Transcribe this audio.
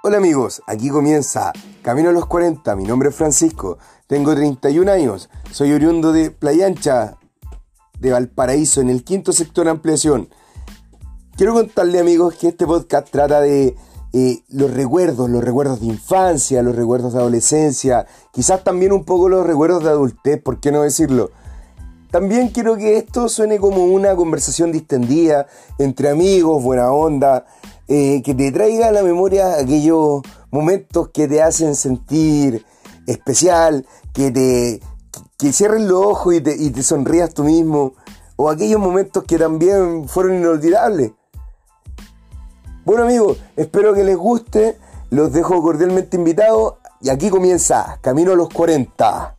Hola amigos, aquí comienza Camino a los 40, mi nombre es Francisco, tengo 31 años, soy oriundo de Playa Ancha, de Valparaíso, en el quinto sector ampliación. Quiero contarle amigos que este podcast trata de eh, los recuerdos, los recuerdos de infancia, los recuerdos de adolescencia, quizás también un poco los recuerdos de adultez, ¿por qué no decirlo? También quiero que esto suene como una conversación distendida entre amigos, buena onda, eh, que te traiga a la memoria aquellos momentos que te hacen sentir especial, que te que cierres los ojos y te, y te sonrías tú mismo, o aquellos momentos que también fueron inolvidables. Bueno amigos, espero que les guste, los dejo cordialmente invitados y aquí comienza Camino a los 40.